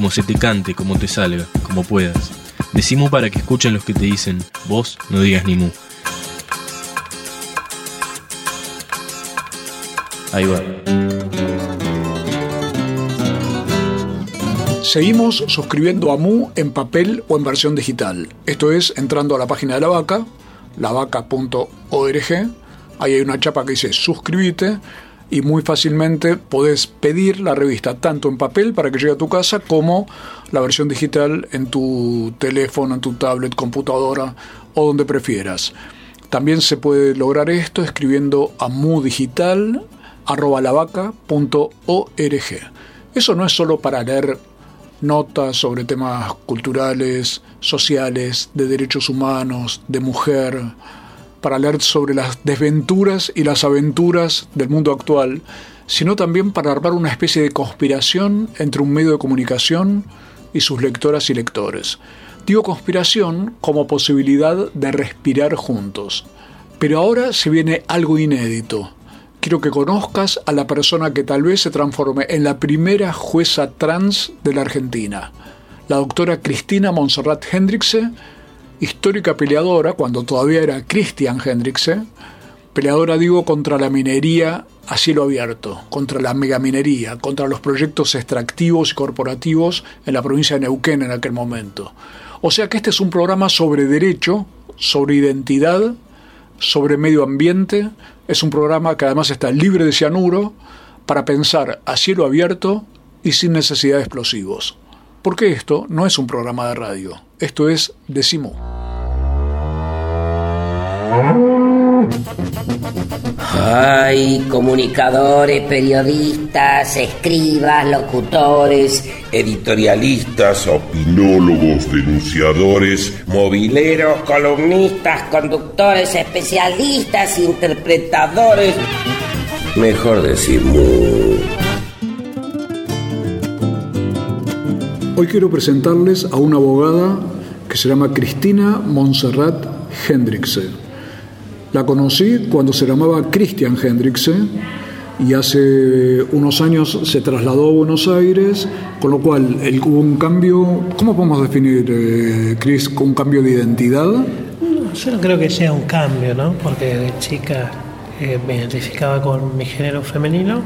como se te cante, como te salga, como puedas. Decimos para que escuchen los que te dicen, vos no digas ni mu. Ahí va. Seguimos suscribiendo a Mu en papel o en versión digital. Esto es entrando a la página de la vaca, lavaca.org. Ahí hay una chapa que dice suscríbete y muy fácilmente podés pedir la revista tanto en papel para que llegue a tu casa como la versión digital en tu teléfono, en tu tablet, computadora o donde prefieras. También se puede lograr esto escribiendo a mudigital Eso no es solo para leer notas sobre temas culturales, sociales, de derechos humanos, de mujer, para leer sobre las desventuras y las aventuras del mundo actual, sino también para armar una especie de conspiración entre un medio de comunicación y sus lectoras y lectores. Digo conspiración como posibilidad de respirar juntos. Pero ahora se viene algo inédito. Quiero que conozcas a la persona que tal vez se transforme en la primera jueza trans de la Argentina, la doctora Cristina Monserrat Hendrickse, histórica peleadora, cuando todavía era Christian Hendrickse, peleadora digo contra la minería a cielo abierto, contra la megaminería, contra los proyectos extractivos y corporativos en la provincia de Neuquén en aquel momento. O sea que este es un programa sobre derecho, sobre identidad, sobre medio ambiente, es un programa que además está libre de cianuro para pensar a cielo abierto y sin necesidad de explosivos. Porque esto no es un programa de radio, esto es Decimo. Hay comunicadores, periodistas, escribas, locutores, editorialistas, opinólogos, denunciadores, mobileros, columnistas, conductores, especialistas, interpretadores. Mejor decir Hoy quiero presentarles a una abogada que se llama Cristina Montserrat Hendrickse. La conocí cuando se llamaba Christian Hendrickse y hace unos años se trasladó a Buenos Aires, con lo cual hubo un cambio, ¿cómo podemos definir, eh, Chris, un cambio de identidad? yo no creo que sea un cambio, ¿no? porque de chica eh, me identificaba con mi género femenino,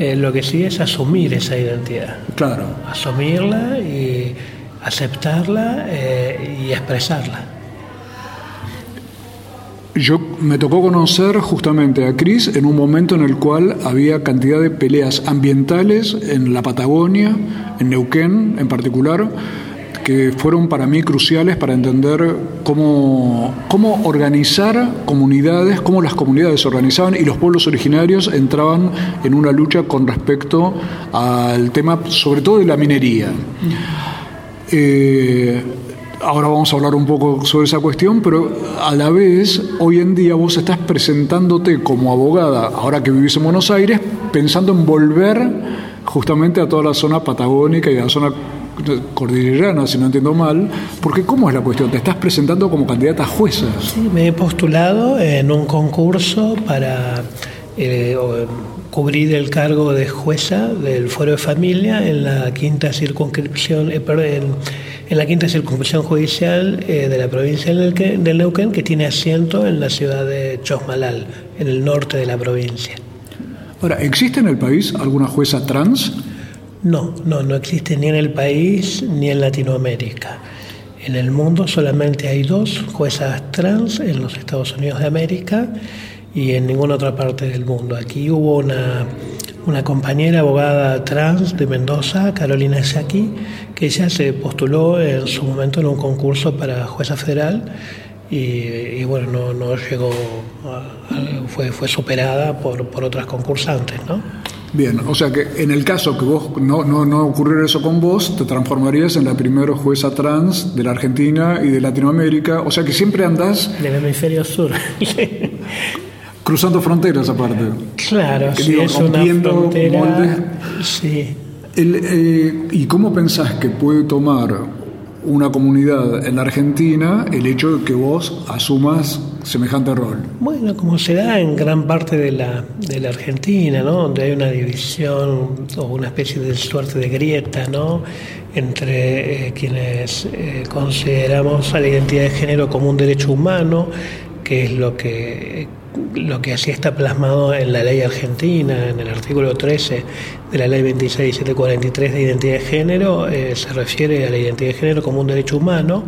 eh, lo que sí es asumir esa identidad. Claro. Asumirla y aceptarla y expresarla. Yo me tocó conocer justamente a Cris en un momento en el cual había cantidad de peleas ambientales en la Patagonia, en Neuquén en particular, fueron para mí cruciales para entender cómo, cómo organizar comunidades, cómo las comunidades se organizaban y los pueblos originarios entraban en una lucha con respecto al tema, sobre todo de la minería. Eh, Ahora vamos a hablar un poco sobre esa cuestión, pero a la vez, hoy en día vos estás presentándote como abogada, ahora que vivís en Buenos Aires, pensando en volver justamente a toda la zona patagónica y a la zona cordillerana, si no entiendo mal, porque ¿cómo es la cuestión? ¿Te estás presentando como candidata a jueza? Sí, me he postulado en un concurso para eh, cubrir el cargo de jueza del Foro de Familia en la quinta circunscripción, eh, perdón, en la quinta circunscripción judicial eh, de la provincia del Neuquén, que tiene asiento en la ciudad de Chosmalal, en el norte de la provincia. Ahora, ¿existe en el país alguna jueza trans? No, no, no existe ni en el país ni en Latinoamérica. En el mundo solamente hay dos juezas trans en los Estados Unidos de América y en ninguna otra parte del mundo. Aquí hubo una una compañera abogada trans de Mendoza, Carolina Saki, que ella se postuló en su momento en un concurso para jueza federal y, bueno, no, no llegó, fue, fue superada por, por otras concursantes, ¿no? Bien, o sea que en el caso que vos no, no, no ocurriera eso con vos, te transformarías en la primera jueza trans de la Argentina y de Latinoamérica, o sea que siempre andás... Del hemisferio sur. cruzando fronteras aparte. Claro, sí, es una frontera... Sí. Eh, ¿Y cómo pensás que puede tomar una comunidad en la Argentina el hecho de que vos asumas semejante rol? Bueno, como se da en gran parte de la, de la Argentina, ¿no? donde hay una división o una especie de suerte de grieta ¿no? entre eh, quienes eh, consideramos a la identidad de género como un derecho humano, que es lo que lo que así está plasmado en la ley argentina, en el artículo 13 de la ley 26743 de identidad de género, eh, se refiere a la identidad de género como un derecho humano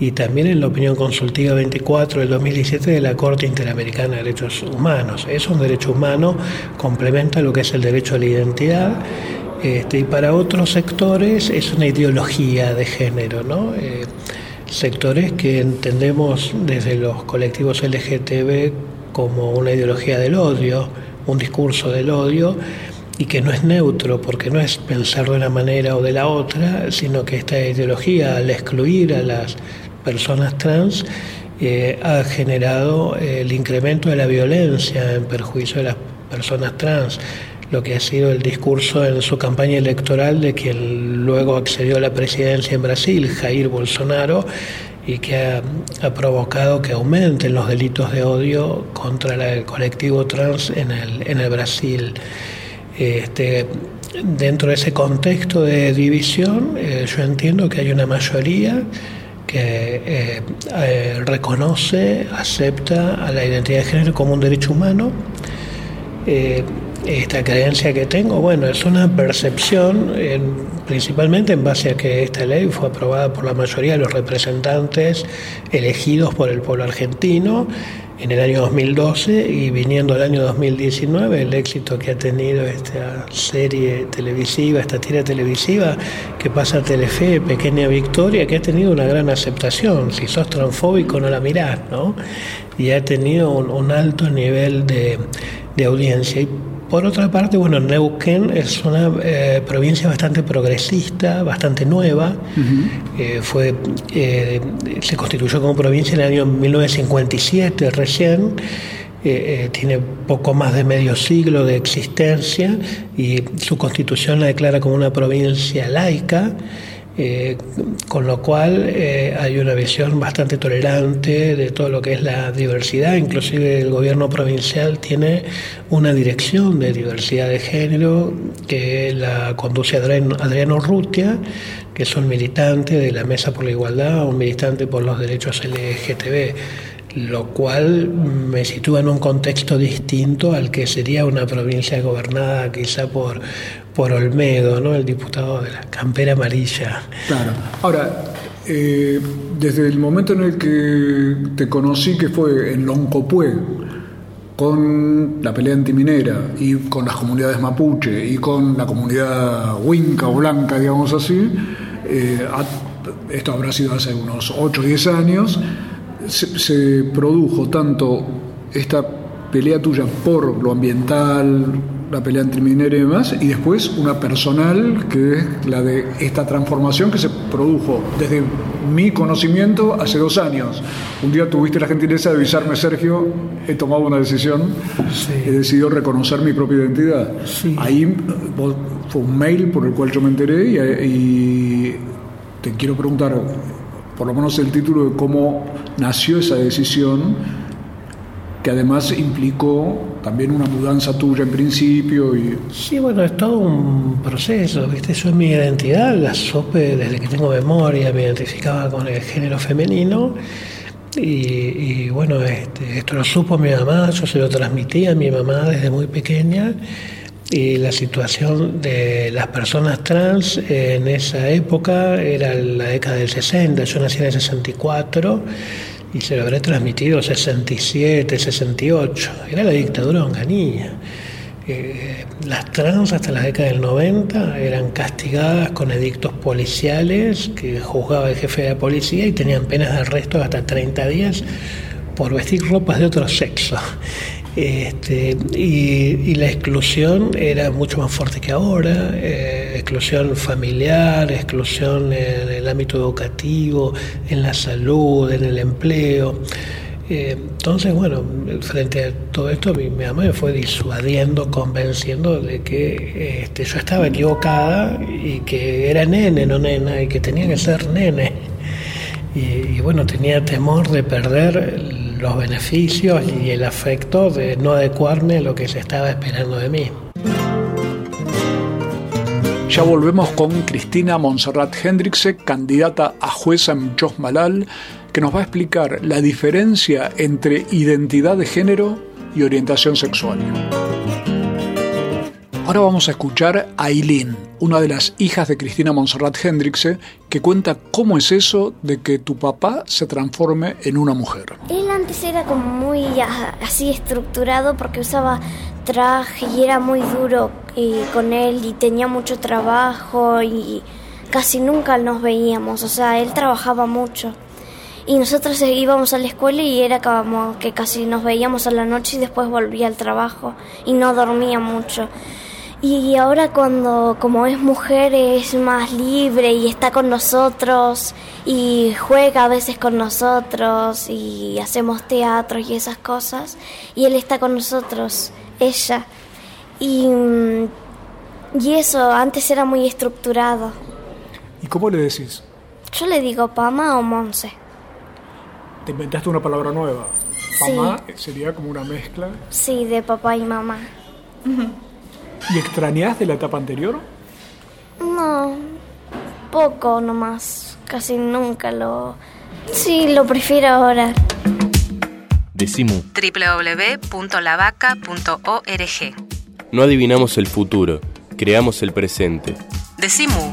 y también en la opinión consultiva 24 del 2017 de la Corte Interamericana de Derechos Humanos. Es un derecho humano, complementa lo que es el derecho a la identidad. Este, y para otros sectores es una ideología de género, ¿no? Eh, sectores que entendemos desde los colectivos LGTB como una ideología del odio, un discurso del odio, y que no es neutro, porque no es pensar de una manera o de la otra, sino que esta ideología, al excluir a las personas trans, eh, ha generado el incremento de la violencia en perjuicio de las personas trans, lo que ha sido el discurso en su campaña electoral de quien luego accedió a la presidencia en Brasil, Jair Bolsonaro, y que ha, provocado que aumenten los delitos de odio contra el colectivo trans en el, en el Brasil. Este, dentro de ese contexto de división, eh, yo entiendo que hay una mayoría que eh, eh, reconoce, acepta a la identidad de género como un derecho humano esta creencia que tengo, bueno, es una percepción principalmente en base a que esta ley fue aprobada por la mayoría de los representantes elegidos por el pueblo argentino en el año 2012 y viniendo al año 2019 el éxito que ha tenido esta serie televisiva, esta tira televisiva que pasa Telefe, Pequeña Victoria, que ha tenido una gran aceptación. Si sos transfóbico no la mirás, ¿no? Y ha tenido un, alto nivel de, de audiencia. Por otra parte, bueno, Neuquén es una eh, provincia bastante progresista, bastante nueva. Eh, fue, eh, se constituyó como provincia en el año 1957 recién. tiene poco más de medio siglo de existencia y su constitución la declara como una provincia laica. Eh, con lo cual eh, hay una visión bastante tolerante de todo lo que es la diversidad, inclusive el gobierno provincial tiene una dirección de diversidad de género que la conduce Adriano Rutia, que es un militante de la Mesa por la Igualdad, un militante por los derechos LGTB lo cual me sitúa en un contexto distinto al que sería una provincia gobernada quizá por, por Olmedo, ¿no? el diputado de la campera amarilla. Claro. Ahora, eh, desde el momento en el que te conocí, que fue en Loncopué, con la pelea antiminera y con las comunidades mapuche y con la comunidad huinca o blanca, digamos así, eh, esto habrá sido hace unos 8 o 10 años, se, produjo tanto esta pelea tuya por lo ambiental, la pelea entre minera y demás, y después una personal que es la de esta transformación que se produjo desde mi conocimiento hace dos años. Un día tuviste la gentileza de avisarme, Sergio, he tomado una decisión, he decidido reconocer mi propia identidad. Ahí fue un mail por el cual yo me enteré y te quiero preguntar, por lo menos el título de cómo nació esa decisión, además implicó también una mudanza tuya en principio. Y... Sí, bueno, es todo un proceso, ¿viste? Eso es mi identidad, la supe desde que tengo memoria, me identificaba con el género femenino. Y, bueno, este, esto lo supo mi mamá, yo se lo transmití a mi mamá desde muy pequeña y la situación de las personas trans en esa época era la década del 60, yo nací en el 64 y se lo habré transmitido 67, 68, era la dictadura onganía. Eh, las trans hasta la década del 90 eran castigadas con edictos policiales que juzgaba el jefe de la policía y tenían penas de arresto hasta 30 días por vestir ropas de otro sexo. Este, y, la exclusión era mucho más fuerte que ahora, eh, exclusión familiar, exclusión en el ámbito educativo, en la salud, en el empleo. Eh, entonces, bueno, frente a todo esto, mi, mamá me fue disuadiendo, convenciendo de que este, yo estaba equivocada y que era nene, no nena, y que tenía que ser nene. Y, y bueno, tenía temor de perder los beneficios y el afecto de no adecuarme a lo que se estaba esperando de mí. Ya volvemos con Cristina Monserrat Hendrickse, candidata a jueza en Malal, que nos va a explicar la diferencia entre identidad de género y orientación sexual. Ahora vamos a escuchar a Aileen, una de las hijas de Cristina Monserrat Hendrickse, que cuenta cómo es eso de que tu papá se transforme en una mujer. Él antes era como muy así estructurado porque usaba traje y era muy duro eh, con él y tenía mucho trabajo y casi nunca nos veíamos, o sea, él trabajaba mucho. Y nosotros íbamos a la escuela y era como que casi nos veíamos a la noche y después volvía al trabajo y no dormía mucho. Y ahora cuando como es mujer es más libre y está con nosotros y juega a veces con nosotros y hacemos teatro y esas cosas y él está con nosotros, ella. Y, y eso antes era muy estructurado. ¿Y cómo le decís? Yo le digo Pama o Monse. ¿Te inventaste una palabra nueva? Pama sería como una mezcla. Sí, de papá y mamá. ¿Y extrañas de la etapa anterior? No, poco nomás. Casi nunca lo... Sí, lo prefiero ahora. Decimu. www.lavaca.org. No adivinamos el futuro, creamos el presente. Decimu.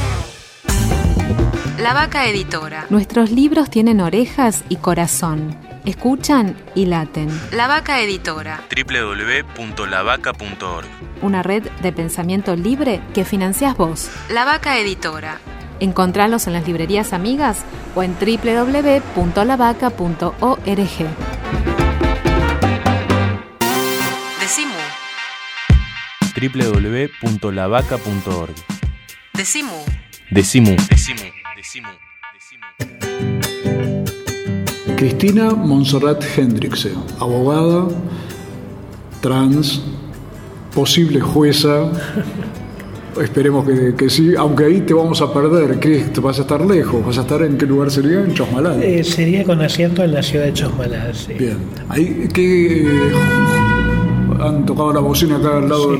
La Vaca Editora. Nuestros libros tienen orejas y corazón. Escuchan y laten. La Vaca Editora. www.lavaca.org. Una red de pensamiento libre que financias vos. La Vaca Editora. Encontralos en las librerías amigas o en www.lavaca.org. Decimu. www.lavaca.org. Decimu. Decimu. Decimu. Cristina Monserrat Hendrickse, abogada, trans, posible jueza. Esperemos que, sí, aunque ahí te vamos a perder, Cris, vas a estar lejos, vas a estar en qué lugar sería, en Chosmalal. Eh, sería con asiento en la ciudad de Chosmalal, sí. Bien, ahí, ¿qué, han tocado la bocina acá al lado,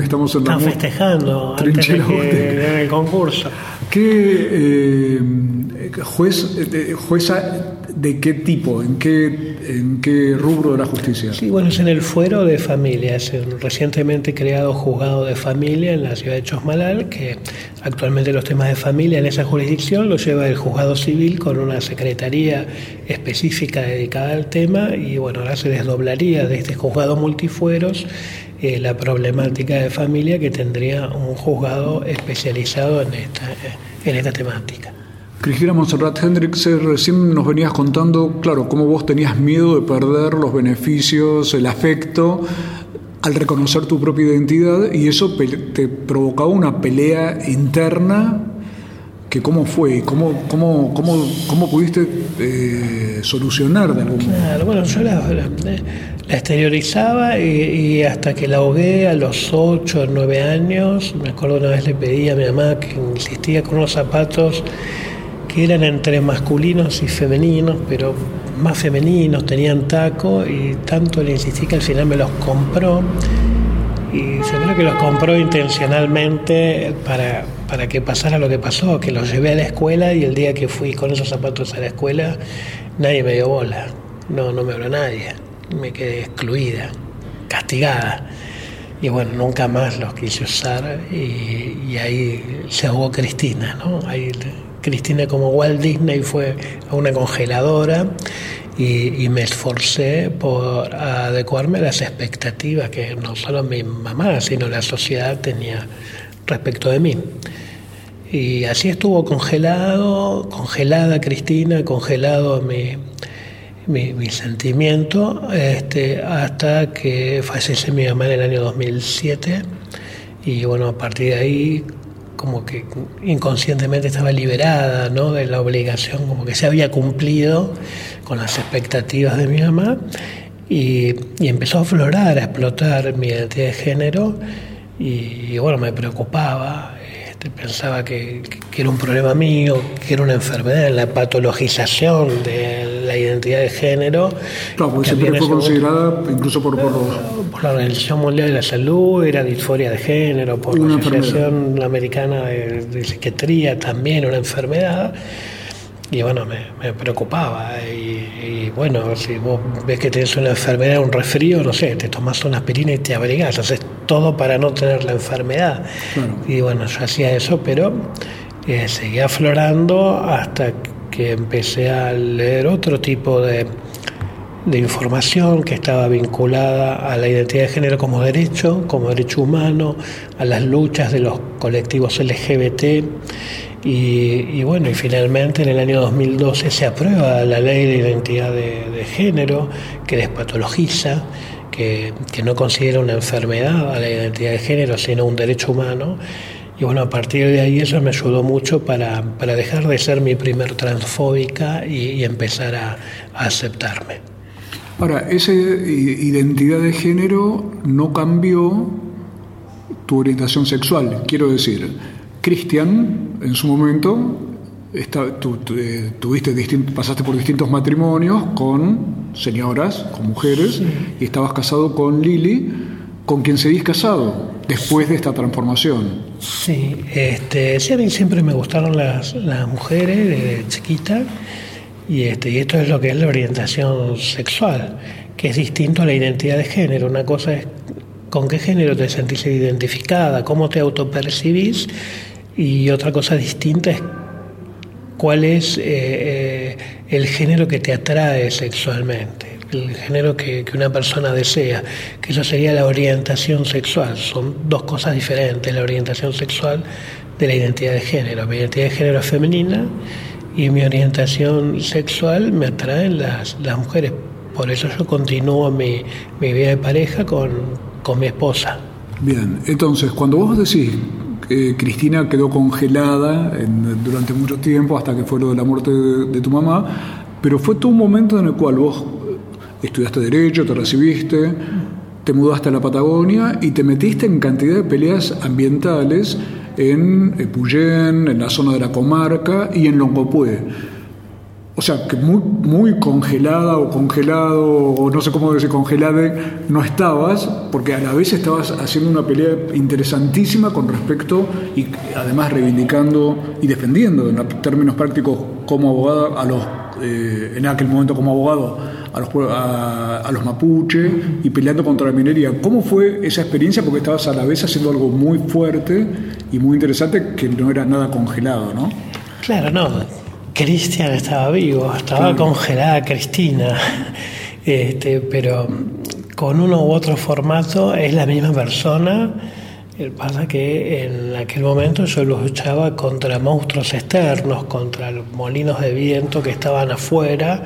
estamos en la... Están festejando antes de que, el concurso. ¿Qué eh, juez, jueza de qué tipo? ¿En qué, ¿En qué rubro de la justicia? Sí, bueno, es en el fuero de familia, es el recientemente creado juzgado de familia en la ciudad de Chosmalal, que actualmente los temas de familia en esa jurisdicción los lleva el juzgado civil con una secretaría específica dedicada al tema y bueno, ahora se desdoblaría de este juzgado multifueros la problemática de familia que tendría un juzgado especializado en esta, en esta temática. Cristina Monserrat Hendricks, recién nos venías contando, claro, cómo vos tenías miedo de perder los beneficios, el afecto, al reconocer tu propia identidad y eso te provocaba una pelea interna que cómo fue, cómo, cómo, cómo, cómo pudiste eh, solucionar de algún modo. Bueno, yo la, exteriorizaba y, hasta que la ahogué a los 8 o 9 años, me acuerdo una vez le pedí a mi mamá que insistía con unos zapatos que eran entre masculinos y femeninos, pero más femeninos, tenían taco y tanto le insistí que al final me los compró Y yo creo que los compró intencionalmente para, para que pasara lo que pasó, que los llevé a la escuela y el día que fui con esos zapatos a la escuela, nadie me dio bola. No, no me habló nadie. Me quedé excluida, castigada. Y bueno, nunca más los quise usar y, y ahí se ahogó Cristina, ¿no? Ahí Cristina como Walt Disney fue a una congeladora y, me esforcé por adecuarme a las expectativas que no solo mi mamá, sino la sociedad tenía respecto de mí. Y así estuvo congelado, congelada Cristina, congelado mi, mi, mi sentimiento, este, hasta que fallece mi mamá en el año 2007. Y bueno, a partir de ahí como que inconscientemente estaba liberada ¿no? de la obligación, como que se había cumplido con las expectativas de mi mamá y, y empezó a aflorar, a explotar mi identidad de género y, bueno, me preocupaba, este, pensaba que, que, era un problema mío, que era una enfermedad, la patologización de la identidad de género. Claro, porque siempre fue considerada, incluso por, por, los... por, la Organización Mundial de la Salud, era disforia de género, por Una la Asociación enfermedad. Americana de, de, Psiquiatría también una enfermedad. Y bueno, me, me preocupaba. Y, y, bueno, si vos ves que tenés una enfermedad, un resfrío, no sé, te tomás una aspirina y te abrigás, haces todo para no tener la enfermedad. Claro. Y bueno, yo hacía eso, pero eh, seguía aflorando hasta que empecé a leer otro tipo de, de información que estaba vinculada a la identidad de género como derecho, como derecho humano, a las luchas de los colectivos LGBT. Y, y, bueno, y finalmente en el año 2012 se aprueba la ley de identidad de, de género que despatologiza, que, que, no considera una enfermedad a la identidad de género, sino un derecho humano. Y bueno, a partir de ahí eso me ayudó mucho para, para dejar de ser mi primer transfóbica y, y empezar a, a aceptarme. Ahora, esa identidad de género no cambió tu orientación sexual. Quiero decir, Cristian, en su momento, está, tu, tu, eh, tuviste distinto, pasaste por distintos matrimonios con señoras, con mujeres, sí. y estabas casado con Lili, con quien seguís casado después de esta transformación. Sí, este, sí a mí siempre me gustaron las, mujeres de chiquita, y, este, y esto es lo que es la orientación sexual, que es distinto a la identidad de género. Una cosa es con qué género te sentís identificada, cómo te autopercibís, y otra cosa distinta es cuál es eh, eh, el género que te atrae sexualmente, el género que, una persona desea, que eso sería la orientación sexual. Son dos cosas diferentes, la orientación sexual de la identidad de género. Mi identidad de género es femenina y mi orientación sexual me atraen las, las mujeres. Por eso yo continúo mi, mi vida de pareja con, con mi esposa. Bien, entonces cuando vos decís eh, Cristina quedó congelada en, durante mucho tiempo hasta que fue lo de la muerte de, de, tu mamá, pero fue todo un momento en el cual vos estudiaste Derecho, te recibiste, te mudaste a la Patagonia y te metiste en cantidad de peleas ambientales en Puyén, en la zona de la comarca y en Longopué. O sea, que muy, muy congelada o congelado, o no sé cómo decir congelada, no estabas, porque a la vez estabas haciendo una pelea interesantísima con respecto, y además reivindicando y defendiendo, en términos prácticos, como abogada, a los, eh, en aquel momento como abogado, a los, a, a los mapuche y peleando contra la minería. ¿Cómo fue esa experiencia? Porque estabas a la vez haciendo algo muy fuerte y muy interesante que no era nada congelado, ¿no? Claro, no. Cristian estaba vivo, estaba claro. congelada Cristina, este, pero con uno u otro formato es la misma persona. Pasa que en aquel momento yo luchaba contra monstruos externos, contra los molinos de viento que estaban afuera,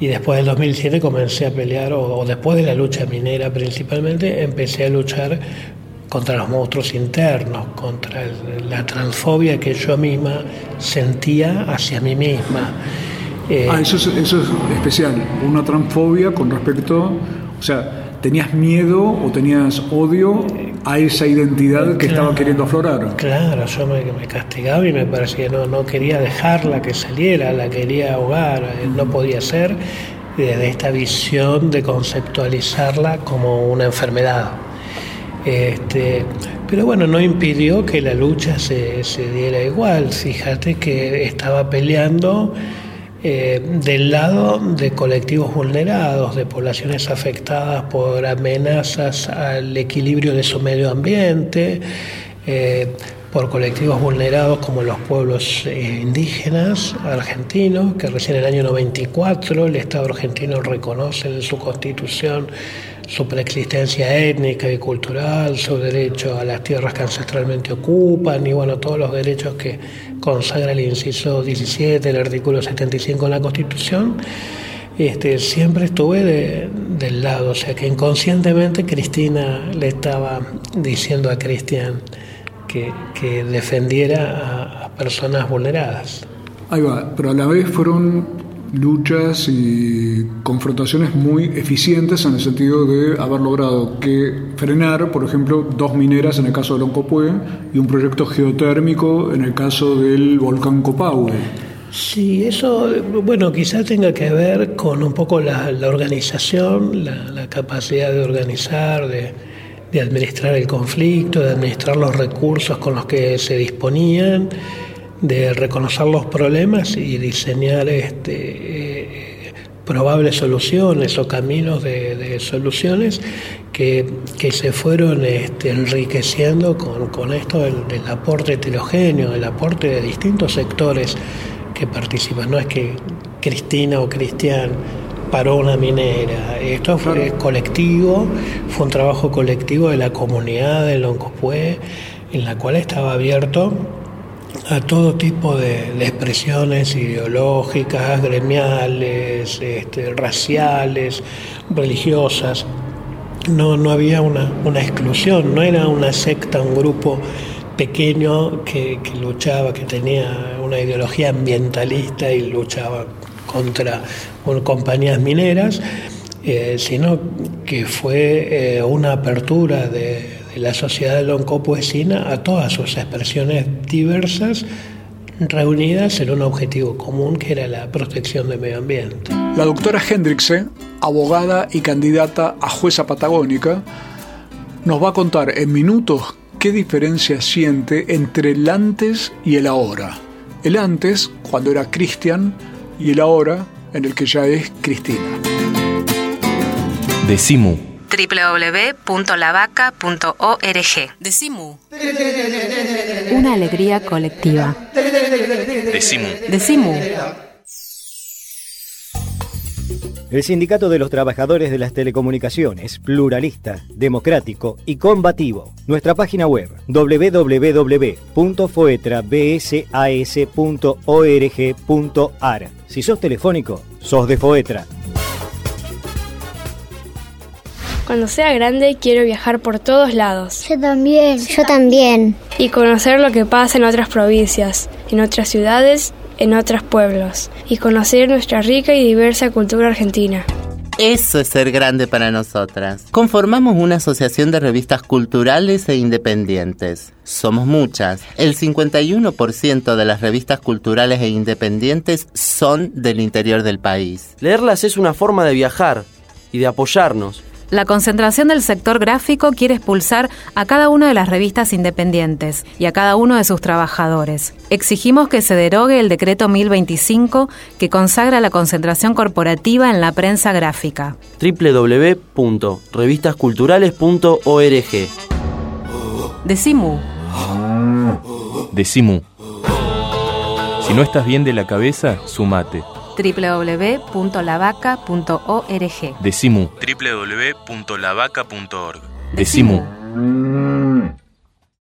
y después del 2007 comencé a pelear, o, o después de la lucha minera principalmente, empecé a luchar contra los monstruos internos, contra la transfobia que yo misma sentía hacia mí misma. Ah, eso es, eso es especial, una transfobia con respecto, o sea, ¿tenías miedo o tenías odio a esa identidad que claro, estaba queriendo aflorar? Claro, yo me, me, castigaba y me parecía que no, no quería dejarla que saliera, la quería ahogar, no podía ser desde esta visión de conceptualizarla como una enfermedad. Este, pero bueno, no impidió que la lucha se, se diera igual. Fíjate que estaba peleando eh, del lado de colectivos vulnerados, de poblaciones afectadas por amenazas al equilibrio de su medio ambiente, eh, por colectivos vulnerados como los pueblos eh, indígenas argentinos, que recién en el año 94 el Estado argentino reconoce en su constitución su preexistencia étnica y cultural, su derecho a las tierras que ancestralmente ocupan y bueno, todos los derechos que consagra el inciso 17, el artículo 75 de la Constitución, este, siempre estuve del lado, o sea que inconscientemente Cristina le estaba diciendo a Cristian que, que defendiera a personas vulneradas. Ahí va, pero a la vez fueron luchas y confrontaciones muy eficientes en el sentido de haber logrado que frenar, por ejemplo, dos mineras en el caso de Loncopué y un proyecto geotérmico en el caso del volcán Copahue. Sí, eso, bueno, quizás tenga que ver con un poco la, organización, la, capacidad de organizar, de, de administrar el conflicto, de administrar los recursos con los que se disponían de reconocer los problemas y diseñar este, eh, probables soluciones o caminos de, soluciones que, se fueron este, enriqueciendo con, esto del, aporte heterogéneo, el aporte de distintos sectores que participan. No es que Cristina o Cristian paró una minera. Esto fue colectivo, fue un trabajo colectivo de la comunidad de Loncopué, en la cual estaba abierto a todo tipo de, expresiones ideológicas, gremiales, este, raciales, religiosas. No, no había una, exclusión, no era una secta, un grupo pequeño que, luchaba, que tenía una ideología ambientalista y luchaba contra compañías mineras, eh, sino que fue eh, una apertura de, la sociedad de loncopoesina a todas sus expresiones diversas reunidas en un objetivo común que era la protección del medio ambiente. La doctora Hendrickse, abogada y candidata a jueza patagónica, nos va a contar en minutos qué diferencia siente entre el antes y el ahora. El antes, cuando era Cristian, y el ahora, en el que ya es Cristina. Decimu www.lavaca.org. Decimu. Una alegría colectiva. Decimu. Decimu. El Sindicato de los Trabajadores de las Telecomunicaciones, pluralista, democrático y combativo. Nuestra página web www.foetrabsas.org.ar. Si sos telefónico, sos de Foetra. Cuando sea grande quiero viajar por todos lados. Yo también. Yo también. Y conocer lo que pasa en otras provincias, en otras ciudades, en otros pueblos. Y conocer nuestra rica y diversa cultura argentina. Eso es ser grande para nosotras. Conformamos una asociación de revistas culturales e independientes. Somos muchas. El 51% de las revistas culturales e independientes son del interior del país. Leerlas es una forma de viajar y de apoyarnos. La concentración del sector gráfico quiere expulsar a cada una de las revistas independientes y a cada uno de sus trabajadores. Exigimos que se derogue el decreto 1025 que consagra la concentración corporativa en la prensa gráfica. www.revistasculturales.org Decimu. Decimu. Si no estás bien de la cabeza, sumate www.lavaca.org. Decimu. www.lavaca.org. Decimu.